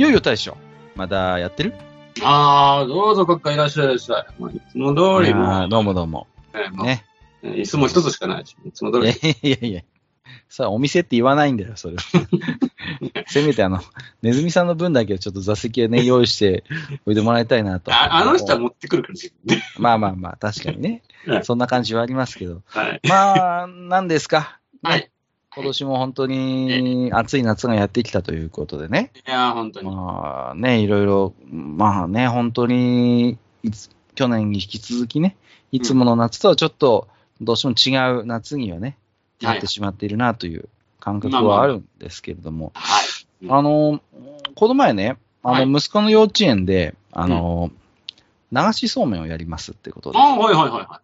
いよいよ大将、まだやってる？ああ、どうぞ、閣下いらっしゃいいらっしゃい。まあ、いつも通りもーどうもどうも。ね、まあね。椅子も一つしかないし、いつも通いやり。いやいや。さあ、お店って言わないんだよ、それは。せめてあの、ネズミさんの分だけはちょっと座席をね、用意しておいてもらいたいなと。ああの人は持ってくるからね。まあまあまあ、確かにねは。い そんな感じはありますけど。はい。まあ、何ですか？はい。今年も本当に暑い夏がやってきたということでね。いやー、本当に。まあね、いろいろ、まあね、本当に、いつ、去年に引き続きね、いつもの夏とはちょっと、どうしても違う夏にはね、なってしまっているなという感覚はあるんですけれども、はい。あの、この前ね、あはいの、息子の幼稚園で、あの、流しそうめんをやりますってことで、あはいはいはいは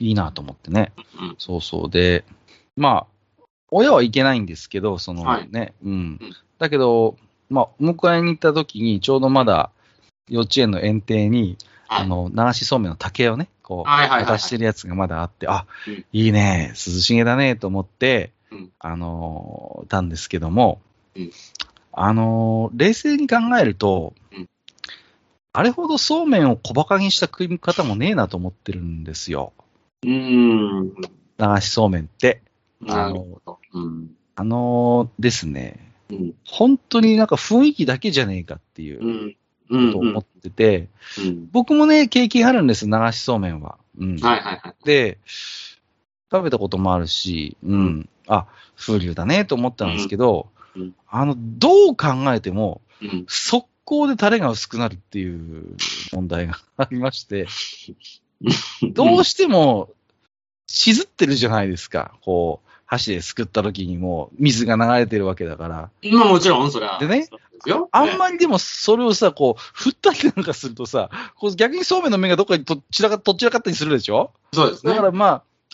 いいなと思ってね。い。うん。そうそう。で、まあ、親はいけないんですけど、そのはいね、うんうん。だけど、まあ、迎えに行った時に、ちょうどまだ幼稚園の園庭に、はいあの、流しそうめんの竹をね、こう、渡してるやつがまだあって、あ、うんいいね、涼しげだね、と思って、うんあのー、たんですけども、うんあのー、冷静に考えると、うんあれほどそうめんを小馬鹿にした食い方もねえなと思ってるんですよ。うーん。流しそうめんって。なるほど。うん。あのーですね、うん。本当になんか雰囲気だけじゃねえかっていうとを思ってて、うん。僕もね、経験あるんです、流しそうめんは。うん。はいはいはい。で、食べたこともあるし、うん。うんあ、風流だねと思ったんですけど、うんうんあの、どう考えても、うん。速攻でタレが薄くなるっていう問題がありまして、どうしても、しずってるじゃないですか。こう、箸ですくった時にもう水が流れてるわけだから。まあもちろん、それは。でね。あんまりでもそれをさ、こう、振ったりなんかするとさ、こう逆にそうめんの麺がどっかにとちらか、とっちらかったりするでしょ？そうですね。だからま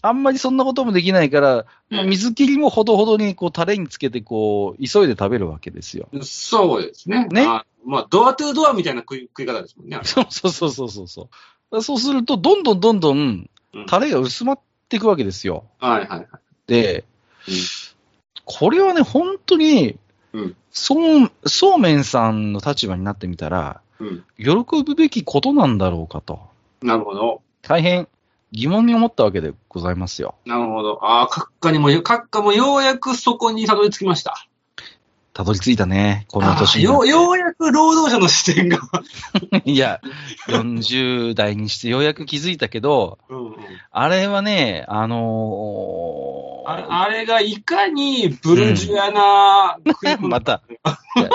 あ、あんまりそんなこともできないから、まあ、うん水切りもほどほどにこうタレにつけてこう、急いで食べるわけですよ。そうですね。ねあまあ、ドアトゥードアみたいな食い食い方ですもんね。そうそうそうそうそうそう。すると、どんどんどんどんうんタレが薄まっていくわけですよ。はいはいはい。で、うんこれはね、本当に、うんそう、そうめんさんの立場になってみたら、うん。喜ぶべきことなんだろうかと、なるほど。大変疑問に思ったわけでございますよ。なるほど。ああ、閣下にも、閣下もようやくそこにたどり着きました。たどり着いたね、このあ年よう、ようやく労働者の視点が。いや、40代にしてようやく気づいたけど、うんうんあれはね、あのーあれあれがいかにブルジュアな食い物また。ブル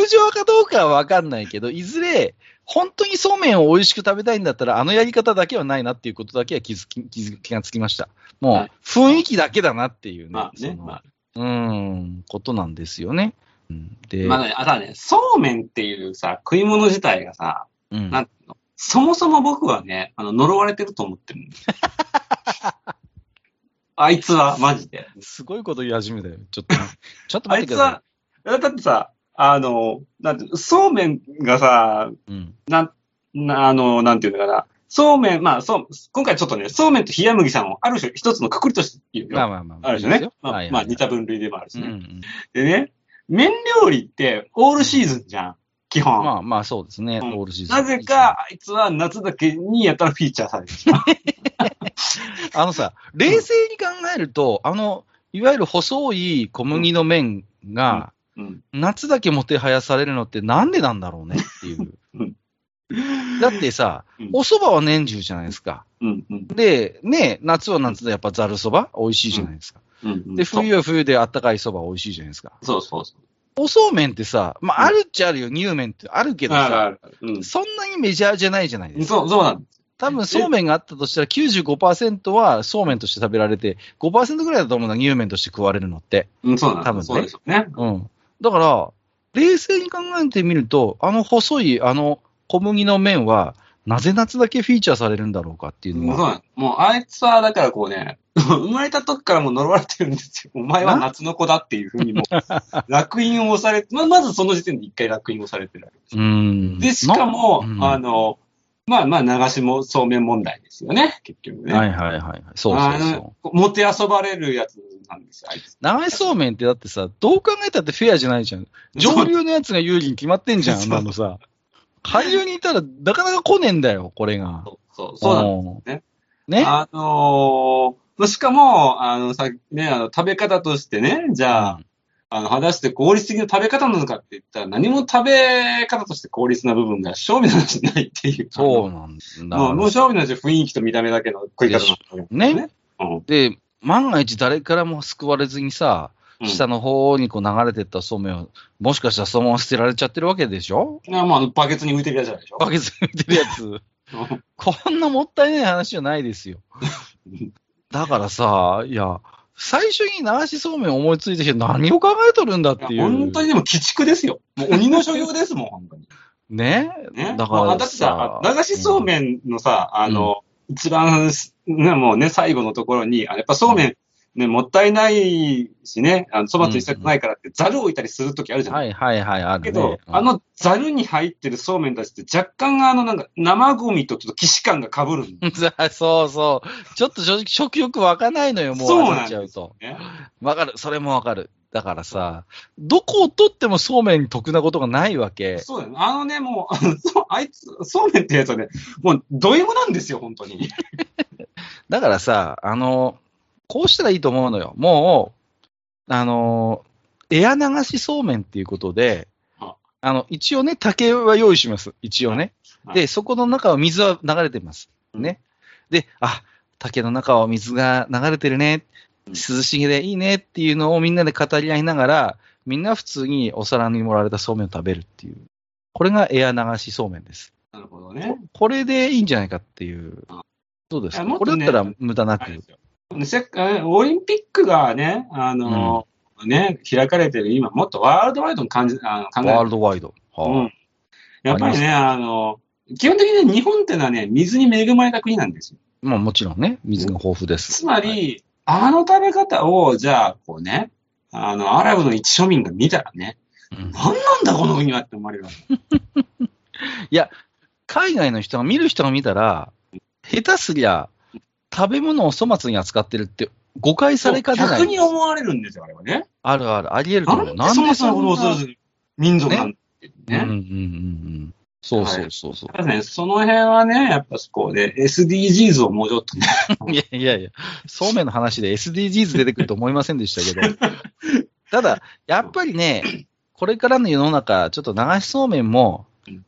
ージョアかどうかはわかんないけど、いずれ、本当にそうめんを美味しく食べたいんだったら、あのやり方だけはないなっていうことだけは気づき、気づ気がつきました。もうはい、雰囲気だけだなっていうね。まあね、まあ、うーん、ことなんですよね。うんで、まあね、あただね、そうめんっていうさ、食い物自体がさ、うんなんそもそも僕はね、あの、呪われてると思ってるんですよ あいつは、マジで。すごいこと言い始めたよ。ちょっと、ちょっとあ待ってくださいつは、だってさ、あの、なんて、そうめんがさ、い。うん。なん、なあの、なんていうのかな。そうめん、まあ、そう、今回ちょっとね、そうめんと冷麦さんをある種一つのくくりとして言うよ。まあまあまあまあ。ある種ね。まあ、まあ、似た分類でもあるしね。うんうん。でね、麺料理ってオールシーズンじゃん。基本。まあまあそうですね。うんオールシーズン。なぜか、あいつは夏だけにやったらフィーチャーされてる。あのさ、冷静に考えると、あの、いわゆる細い小麦の麺が、うん。夏だけもてはやされるのってなんでなんだろうねっていううん。だってさうん、お蕎麦は年中じゃないですか。うん。うん。で、ね、夏は夏でやっぱざる蕎麦美味しいじゃないですか。うん。で、冬は冬であったかい蕎麦美味しいじゃないですか。そうそうそう。おそうめんってさ、まあ、うんあるっちゃあるよ、乳麺ってあるけどさ、あるある。うん。そんなにメジャーじゃないじゃないですか。そう、そうなんです。多分そうめんがあったとしたら95%はそうめんとして食べられて、5%ぐらいだと思うな、乳麺として食われるのって。うん、そうなん多分ねそうですよね。うん。だから、冷静に考えてみると、あの細い、あの小麦の麺は、なぜ夏だけフィーチャーされるんだろうかっていうのは。もうそうなんもうあいつは、だからこうね、生まれた時からもう呪われてるんですよ。お前は夏の子だっていうふうにもう、烙印を押されて、ままずその時点で一回烙印を押されてるわけですうーん。で、しかも、なうんあの、まあまあ、流しもそうめん問題ですよね、結局ね。はいはいはい。そうそうあそう。のもてあそばれるやつなんですよ、あいつ。流しそうめんってだってさ、どう考えたってフェアじゃないじゃん。上流のやつが有利に決まってんじゃん、あんなのさ。下流にいたらなかなか来ねえんだよ、これが。そう、そう、そうなんんね。ね？あのーしかも、あの、さね、あの、食べ方としてね、じゃあ、あの、果たして効率的な食べ方なのかって言ったら、何も食べ方として効率な部分が勝負の話じゃないっていう。そうなんだ。もう、もう勝負の話は雰囲気と見た目だけの食い方なんだねね。うん。で、万が一誰からも救われずにさ、うん下の方にこう流れてったそうめんを、もしかしたらそのまま捨てられちゃってるわけでしょ？いやまあ、バケツに浮いてるやつじゃないでしょ。バケツに浮いてるやつ。こんなもったいない話じゃないですよ。だからさ、いや、最初に流しそうめん思いついてきて何を考えとるんだっていう。本当にでも鬼畜ですよ。もう鬼の所業ですもん、本当に。ね？ね？だからまあだってさ、流しそうめんのさ、あの、一番、ね、もうね、最後のところに、あやっぱそうめん、ね、もったいないしね、あの、そばついてないからって、ざるを置いたりするときあるじゃない、はいはいはい、あるね。けど、うんあのざるに入ってるそうめんたちって若干あの、なんか、生ゴミとちょっと既視感が被る そうそう。ちょっと正直食欲湧かないのよ、もう。そうなんちゃうと。よね。わかる。それもわかる。だからさ、どこを取ってもそうめんに得なことがないわけ。そうだよね。あのね、もう、あのそうあいつ、そうめんってやつはね、もう、ド M なんですよ、本当に。だからさ、あの、こうしたらいいと思うのよ。もう、あの、エア流しそうめんっていうことであ、あの、一応ね、竹は用意します。一応ね。はいで、そこの中は水は流れてます。うんね。で、あ、竹の中は水が流れてるね。うん涼しげでいいねっていうのをみんなで語り合いながら、みんな普通にお皿に盛られたそうめんを食べるっていう。これがエア流しそうめんです。なるほどね。これでいいんじゃないかっていうあ。どうですことれねだったら無駄なくオリンピックがね、あの、ね、開かれてる今、もっとワールドワイドの感じ、あの考えワールドワイド。はあうん。やっぱりね、あの、基本的に日本ってのはね、水に恵まれた国なんですよ。まあもちろんね、水が豊富です。つまり、あの食べ方を、じゃあ、こうね、あの、アラブの一庶民が見たらね、うん何なんだこの国はって思われるわけ。海外の人が見る人が見たら、下手すりゃ、食べ物を粗末に扱ってるって誤解されかねない。逆に思われるんですよ、あれはね。あるある、あり得ると思う。なんでそもそもことをなする民族なんてね。うんうんうんうん。そうそうそうそう。ただね、その辺はね、やっぱこうね、SDGs をもうちょっとね、いやいやいや、そうめんの話で SDGs 出てくると思いませんでしたけど。ただ、やっぱりね、これからの世の中、ちょっと流しそうめんも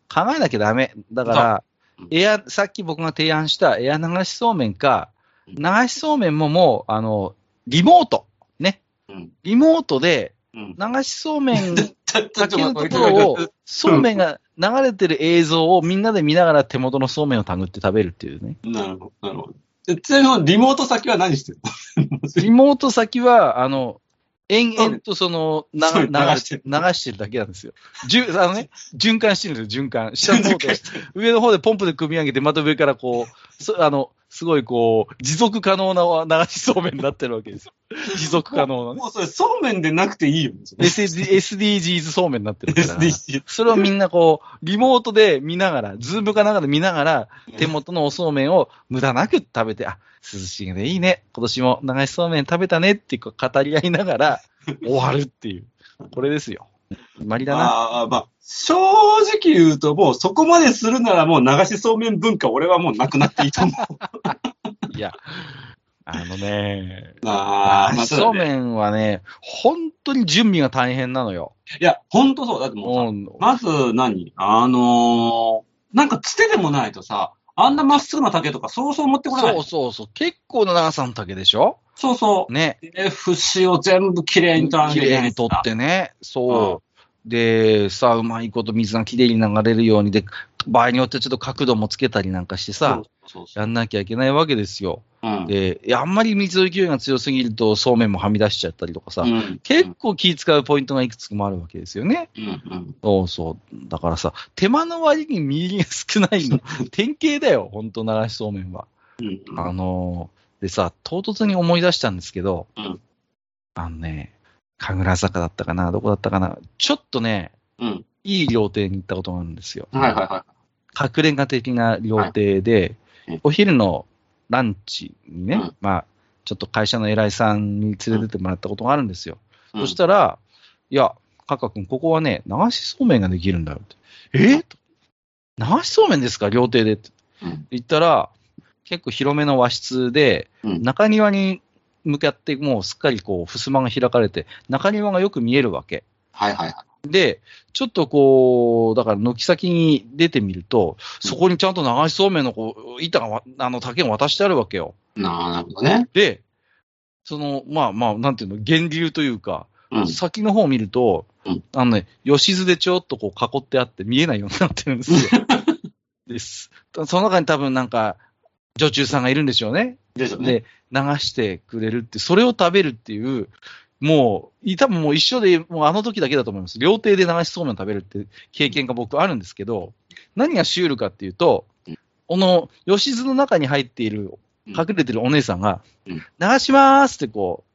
考えなきゃダメ。だからエア、さっき僕が提案したエア流しそうめんか、流しそうめんももう、あの、リモート。ね。うんリモートで、うん。流しそうめん かけるところを、そうめんが流れてる映像をみんなで見ながら手元のそうめんをたぐって食べるっていうね。なるほど、なるほど。でちなみに、リモート先は何してるの？リモート先は、あの、延々とその、流してて流してるだけなんですよ。じゅあのね、循環してるんですよ、循環。下の方で、上の方でポンプで汲み上げて、また上からこう、そあの、すごいこう、持続可能な流しそうめんになってるわけですよ。持続可能なね。もうそれ、そうめんでなくていいよね。SD SDGs そうめんになってるから。SDGs。それをみんなこう、リモートで見ながら、 Zoom かなんかで見ながら、手元のおそうめんを無駄なく食べて、あ、涼しげでいいね。今年も流しそうめん食べたねってこう語り合いながら 終わるっていう。これですよ。まりだな。ああ、まあ、正直言うと、もうそこまでするならもう流しそうめん。文化、俺はもうなくなっていいと思う。いや、あのね、ああ、まあ、そうめん。はね、本当に準備が大変なのよ。いや、ほん。とそう。だってもうさ、まず何あのー、なん。かつてでもないとさ、あん。なまっすぐな竹とかそうそう持ってこない。そうそうそう。結構な長さの竹でしょそうそう。ね。で、節を全部きれいに取らなきゃいけない綺麗に取ってね。そう。で、さ、うまいこと水がきれいに流れるようにで、場合によってちょっと角度もつけたりなんかしてさ、そうそうやんなきゃいけないわけですよ。うん。で、あんまり水の勢いが強すぎると、そうめんもはみ出しちゃったりとかさ、うん結構気使うポイントがいくつもあるわけですよね。うんうん。そうそう。だからさ、手間の割に身入りが少ないの、典型だよ、ほんと流しそうめんは。うんうん。あのーでさ、唐突に思い出したんですけど、うんあのね、神楽坂だったかな、どこだったかな、ちょっとね、うん。いい料亭に行ったことがあるんですよ。はいはいは隠れ家的な料亭で、はいお昼のランチにね、うんまあ、ちょっと会社の偉いさんに連れてってもらったことがあるんですよ。い。そしたら、いや、カカ君、ここはね、流しそうめんができるんだよって。え？と流しそうめんですか料亭でってうん言ったら、結構広めの和室で、うん中庭に向かってもうすっかりこう、襖が開かれて、中庭がよく見えるわけ。はいはいはで、ちょっとこう、だから軒先に出てみると、そこにちゃんと流しそうめんのこう板がわ、あの竹が渡してあるわけよ。なるほどね。で、その、まあまあ、なんていうの、源流というか、うん。先の方を見ると、うんあのね、吉津でちょっとこう囲ってあって見えないようになってるんですよ。です。その中に多分なんか、女中さんがいるんでしょうね。でしょうね。で、流してくれるって、それを食べるっていう、もう、い多分もう一緒で、もうあの時だけだと思います。料亭で流しそうめん食べるって経験が僕あるんですけど、何がシュールかっていうとうん、この吉津の中に入っている、うん隠れてるお姉さんが、うん流しまーすってこう、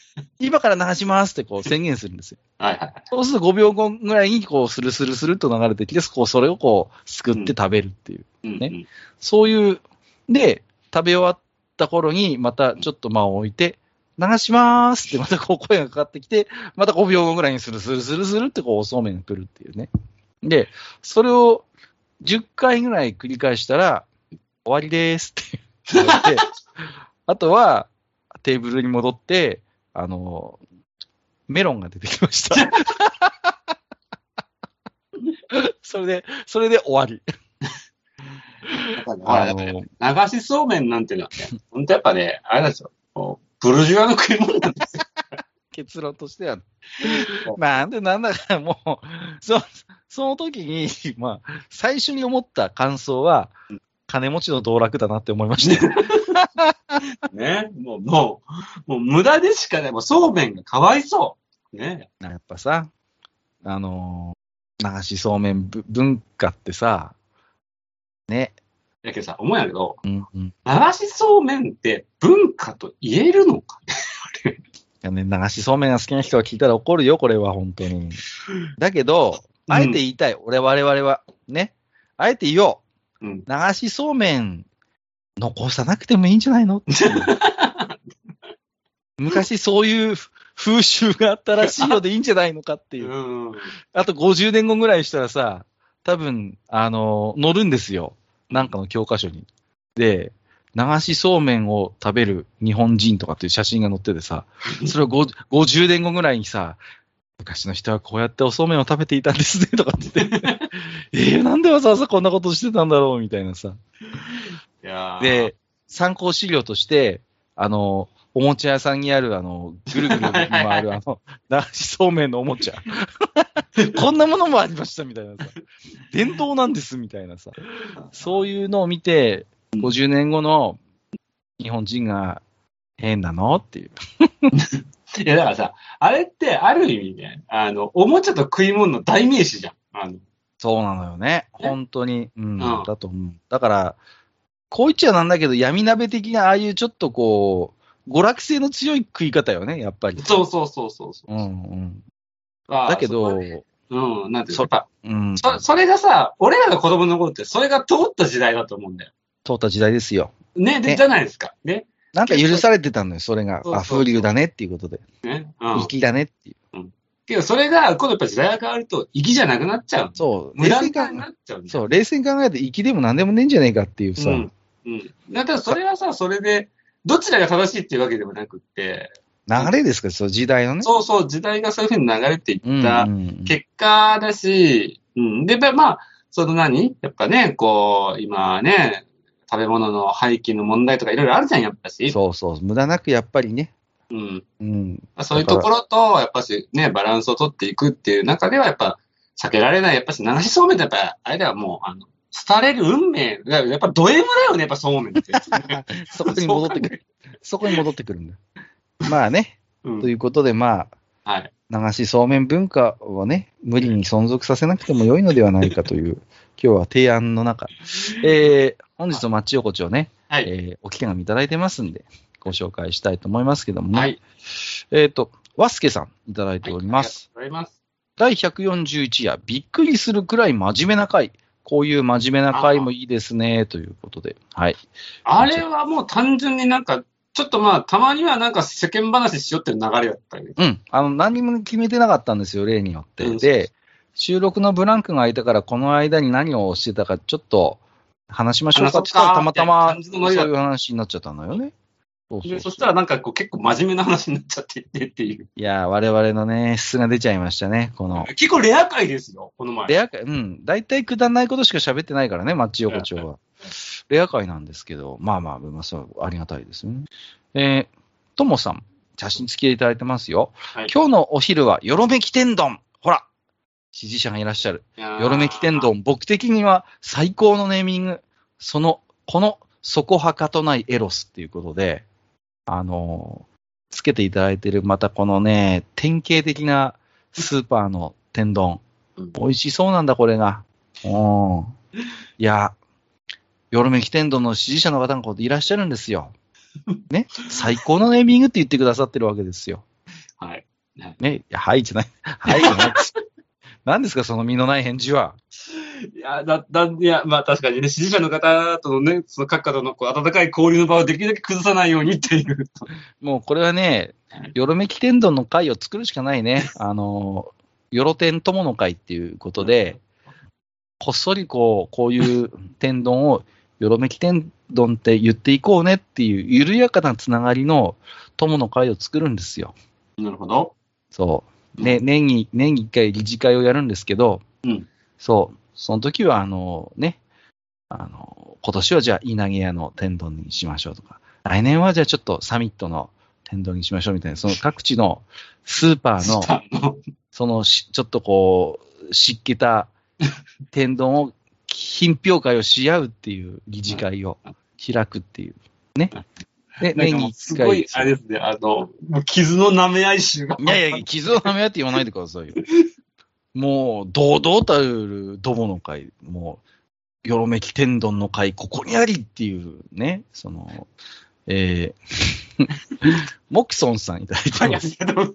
今から流しますってこう宣言するんですよ。は いはいはい。そうすると5秒後ぐらいにこうスルスルスルっと流れてきて、こうそれをこうすくって食べるっていう。うんねそういう、で、食べ終わった頃に、またちょっと間を置いて、流しまーすってまたこう声がかかってきて、また5秒後ぐらいにスルスルスルスルってこうおそうめんが来るっていうね。で、それを10回ぐらい繰り返したら、終わりでーすって言われて、あとはテーブルに戻って、あの、メロンが出てきました。それで、それで終わり。流しそうめんなんていうのはね、本当やっぱね、あれなんですよ。ブルジュアの食い物なんですよ。結論としては。なんでなんだかもう、そその時に、まあ、最初に思った感想は、金持ちの道楽だなって思いましたよ。ね。もう、もう、もう無駄でしかない。もうそうめんがかわいそう。ね。やっぱさ、あのー流しそうめんぶ文化ってさ、ね、だけどさ、思うんやけど、うんうん。い流しそうめんって文化と言えるのか？やね、流しそうめんが好きな人が聞いたら怒るよ、これは、本当に。だけど、あえて言いたい、俺、我々は。ね。あえて言おう。うん。流しそうめん残さなくてもいいんじゃないの？昔そういう風習があったらしいよでいいんじゃないのかっていう。うん。あと50年後ぐらいしたらさ、多分、あの、載るんですよ。なんかの教科書に。で、流しそうめんを食べる日本人とかっていう写真が載っててさ、それをご50年後ぐらいにさ、昔の人はこうやっておそうめんを食べていたんですねとかって言って、えー、なんでわざわざこんなことしてたんだろうみたいなさ。で、参考資料として、あの、おもちゃ屋さんにある、あの、ぐるぐる回る、あの、流しそうめんのおもちゃ。こんなものもありました、みたいなさ。伝統なんです、みたいなさ。そういうのを見て、50年後の日本人が変なのっていう。いや、だからさ、あれってある意味ね、あの、おもちゃと食い物の代名詞じゃん。あの、そうなのよね。本当に。うん。うんだと思う。だから、こう言っちゃなんだけど、闇鍋的な、ああいうちょっとこう、娯楽性の強い食い方よね、やっぱり。そうそうそうそうそう。うんうん。だけど、うん、なんていうそのやっぱうん。そ、それがさ、俺らが子供の頃って、それが通った時代だと思うんだよ。通った時代ですよ。ね、で、ねじゃないですか。ね。なんか許されてたのよ、それが。あ、そうそうそう風流だねっていうことで。ね。うん。粋だねっていう。けど、それが、今度やっぱ時代が変わると、粋じゃなくなっちゃう。そう。無駄になっちゃうんだよ。えそう、冷静に考えて、粋でも何でもねえんじゃねえかっていうさ。うん。うん。だからそれはさ、それで、どちらが正しいっていうわけでもなくって、流れですか？ら、そう、時代のね。そうそう、時代がそういうふうに流れていうんったうん結果だし、うん。で、まあ、その何？やっぱね、こう、今ね、食べ物の廃棄の問題とかいろいろあるじゃん、やっぱし。そうそう。無駄なくやっぱりね、うん。うん。まあそういうところと、やっぱしね、バランスを取っていくっていう中では、やっぱ、避けられない。やっぱし、流しそうめんってやっぱ、あれではもう、あの、廃れる運命。やっぱド M だよね、やっぱそうめんって。そこに戻ってくる。そこに戻ってくるんだ。まあね、うんということで、まあ、はい。流しそうめん文化をね、無理に存続させなくても良いのではないかという、今日は提案の中、えー、本日のマッチ横丁ね、はい。えーお手紙いただいてますんで、ご紹介したいと思いますけどもね、はい。えっ、と、わすけさんいただいております。はい。ありがとうございます。第141夜、びっくりするくらい真面目な回。こういう真面目な回もいいですね、ということで。はい。あれはもう単純になんか、ちょっとまあ、たまにはなんか世間話しようっていう流れだったよね。うん。あの、何も決めてなかったんですよ、例によって。うんで、収録のブランクが空いたから、この間に何をしてたか、ちょっと話しましょうかって言ったら、たまたま、話そういう話になっちゃったのよね。そうそうでそしたらなんかこう結構真面目な話になっちゃっていてっていう。いやー、我々のね、質が出ちゃいましたね、この。結構レア回ですよ、この前。レア回、うん。大体くだんないことしか喋ってないからね、マッチ横丁は。レア回なんですけど、まあまあ、まあ、そう、ありがたいですよね。えー、ともさん、写真付きでいただいてますよ。はい今日のお昼は、よろめき天丼。ほら、支持者がいらっしゃる。よよろめき天。丼。僕的には最高のネーミング。その、この、そこはかとないエロスっていうことで、あのーつけていただいてる、またこのね、典型的なスーパーの天丼。うん美味しそうなんだ、これが。うん。いや、よろめき天丼の支持者の方がこういらっしゃるんですよ。ね？最高のネーミングって言ってくださってるわけですよ。はい。ね。いや、はいじゃない。はいじゃない。何ですか、その身のない返事は？いや、だ、だ、いや、まあ確かにね、支持者の方とのね、その各方のこう温かい交流の場をできるだけ崩さないようにっていう。もうこれはね、よろめき天丼の会を作るしかないね。あの、よろ天友の会っていうことで、こっそりこう、こういう天丼を、よろめき天丼って言っていこうねっていう、緩やかなつながりの友の会を作るんですよ。なるほど。そう。ね、年に、年に一回理事会をやるんですけど、うんそう。その時は、あの、ね、あの、今年はじゃあ、稲毛屋の天丼にしましょうとか、来年はじゃあちょっとサミットの天丼にしましょうみたいな、その各地のスーパーのそのし、ちょっとこう、湿気た天丼を、品評会をし合うっていう理事会を開くっていう。ね。で、年に一回。ごい、あれですね、あの、傷の舐め合い集が。いやいや、傷をはめ合って言わないでくださいよ。もう、堂々たるどもの会、もう、よろめき天丼の会、ここにありっていうね、その、えー、モクソンさんいただいてます。りがとう。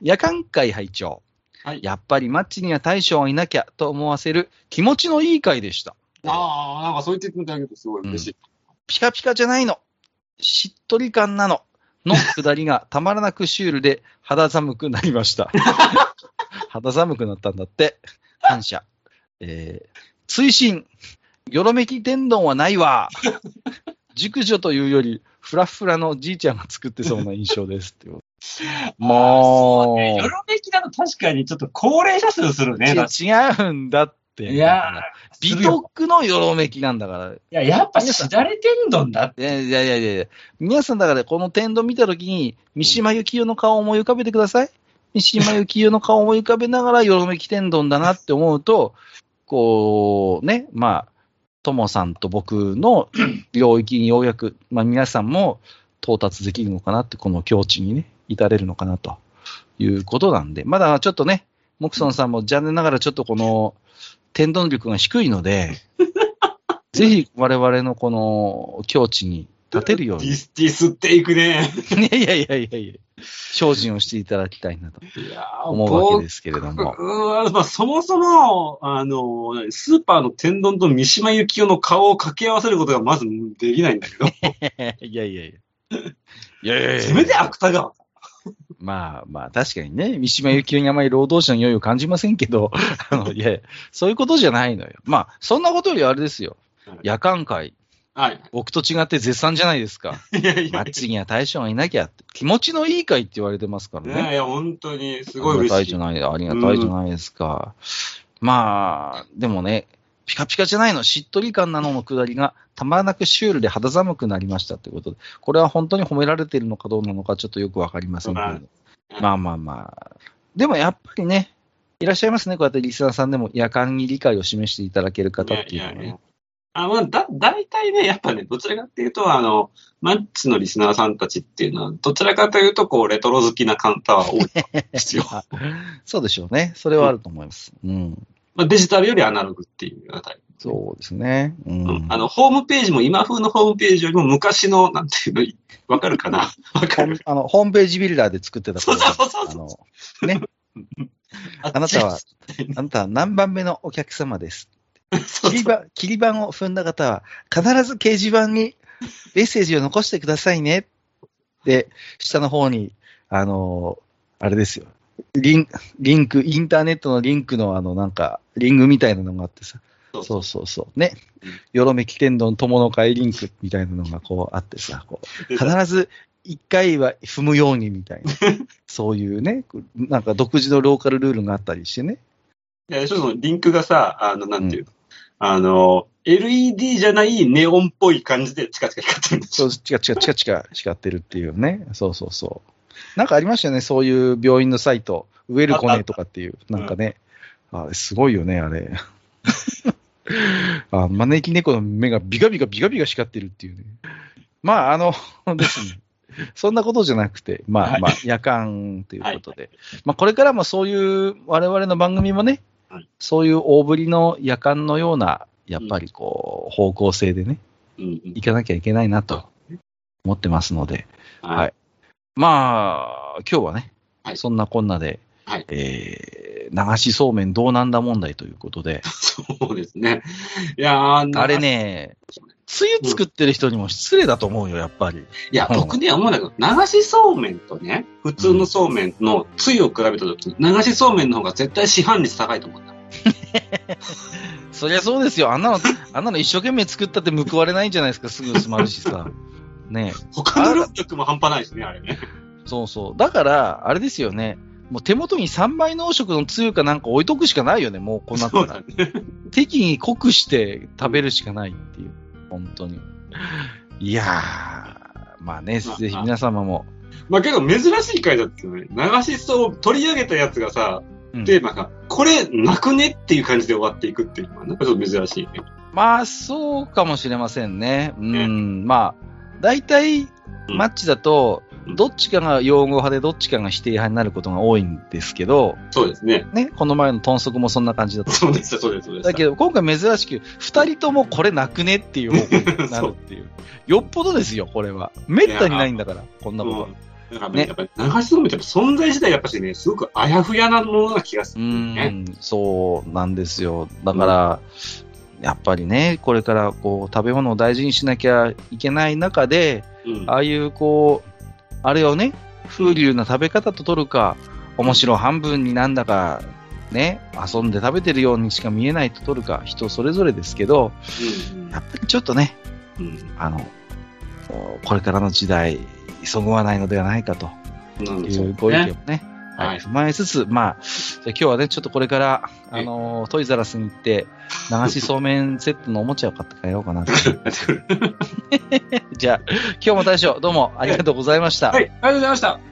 夜間会拝聴はい。やっぱりマッチには大将がいなきゃと思わせる気持ちのいい会でした。ああ、なんかそう言っていただけるとすごい嬉しい。ピカピカじゃないの。しっとり感なの。の くだりがたまらなくシュールで肌寒くなりました。肌寒くなったんだって。感謝。えー、追伸。よろめき天丼はないわ。熟女というより、フラフラのじいちゃんが作ってそうな印象ですっていう。もう、よろめきだと確かにちょっと高齢者数するね。ち違うんだって。いや美徳のよろめきなんだから。いや、やっぱしだれ天丼だって。いやいやいやいやいや皆さんだからこの天丼見たときに、三島由紀夫の顔を思い浮かべてください。三島由紀夫の顔を思い浮かべながら、よろめき天丼だなって思うと、こう、ね、まあ、ともさんと僕の 領域にようやく、まあ皆さんも到達できるのかなって、この境地にね、至れるのかなということなんで、まだちょっとね、モクソンさんも残念ながらちょっとこの天丼力が低いので、ぜひ我々のこの境地に立てるように、ディス、ディスっていくね。い やいやいやいやいや、精進をしていただきたいなといや思うわけですけれども。うーんまあ、そもそも、あの、スーパーの天丼と三島由紀夫の顔を掛け合わせることがまずできないんだけど、いやいやいや。いやいやいやせめて芥川。まあまあ、確かにね、三島由紀夫にあまり労働者の良いを感じませんけど、あの、いやいや、そういうことじゃないのよ。まあ、そんなことよりあれですよ。夜間会、はい。僕と違って絶賛じゃないですか。いやいやマッチには大将がいなきゃって。気持ちのいい会って言われてますからね。いやいや、本当にすごいありがたい嬉しい。じゃない、ありがたいじゃないですか。まあ、でもね、ピカピカじゃないの、しっとり感なののくだりが、たまらなくシュールで肌寒くなりましたということで、これは本当に褒められているのかどうなのか、ちょっとよくわかりませんけれど、まあまあまあ、でもやっぱりね、いらっしゃいますね、こうやってリスナーさんでも夜間に理解を示していただける方っていうのはね。あ、まあ、だ、大体ね、やっぱね、どちらかっていうと、あの、マッチのリスナーさんたちっていうのは、どちらかというと、こう、レトロ好きな方は多いですよ。そうでしょうね。それはあると思います。うん。まあ、デジタルよりアナログっていうようなタイプ。そうですね。うん。あの、ホームページも今風のホームページよりも昔の、なんていうの、わかるかな？わかるあの、ホームページビルダーで作ってたそうそうそうそう。ね。あなたは、あなたは何番目のお客様です。切り板、切り板を踏んだ方は、必ず掲示板にメッセージを残してくださいね。で、下の方に、あのあれですよ。リンリンク、インターネットのリンクのあの、なんか、リングみたいなのがあってさ。そうそうそうね。よろめき天丼友の会リンクみたいなのがこうあってさ、こう必ず一回は踏むようにみたいな、そういうね、なんか独自のローカルルールがあったりしてね。いや、ちょっとリンクがさ、あの、なんていうの、あの、LED じゃないネオンっぽい感じでチカチカ光ってるんですそう、チカチカチカチカ光ってるっていうね。そうそうそう。なんかありましたよね、そういう病院のサイト。ウェルコネとかっていう、なんかね。あれ、すごいよね、あれ。あ招き猫の目がビカビカビカビカ光ってるっていうね。まあ、あの、ですね。そんなことじゃなくて、まあまあ、夜間ということで。はい、まあ、これからもそういう我々の番組もね、そういう大ぶりの夜間のような、やっぱりこう、方向性でね、行かなきゃいけないなと思ってますので、はい。まあ、今日はね、そんなこんなで、はい、えー、流しそうめんどうなんだ問題ということで。そうですね。いやあれね、つゆ作ってる人にも失礼だと思うよ、やっぱり。いや、僕ね、思うんだけど、流しそうめんとね、普通のそうめんのつゆを比べたときに、流しそうめんの方が絶対市販率高いと思うんだ。そりゃそうですよ。あんなの、あんなの一生懸命作ったって報われないんじゃないですか、すぐ済まるしさ。ね他の労力も半端ないしね、あれね。そうそう。だから、あれですよね。もう手元に3倍濃色のつゆかなんか置いとくしかないよね、もうこうなったら。ね、適宜濃くして食べるしかないっていう。本当に。いやー、まあね、ぜひ皆様も。まあけど珍しい回だったよね。流しそう取り上げたやつがさ、テーマが、これなくねっていう感じで終わっていくっていうのは、なんかちょっと珍しいね。まあ、そうかもしれませんね。うん、まあ、大体、マッチだと、どっちかが用語派でどっちかが否定派になることが多いんですけど、そうですね。ね、この前の豚足もそんな感じだった。そうです、そうです、そうです。だけど、今回珍しく、二人ともこれなくねっていう方向になるっていう。よっぽどですよ、これは。めったにないんだから、こんなことは。だからね、やっぱり流しそうめんって存在自体やっぱしね、すごくあやふやなものな気がする、ね、うん、そうなんですよ。だから、うん、やっぱりね、これからこう食べ物を大事にしなきゃいけない中で、うん、ああいうこう、あれをね、風流な食べ方と取るか、面白半分になんだか、ね、遊んで食べてるようにしか見えないと取るか、人それぞれですけど、うん、やっぱりちょっとね、うん、あの、これからの時代、急ぐはないのではないかと。いうご意見をね、はい、踏まえつつ、まあ、今日はね、ちょっとこれから、あのー、トイザラスに行って、流しそうめんセットのおもちゃを買って帰ろうかな じゃあ、今日も大将、どうもありがとうございました。はい、ありがとうございました。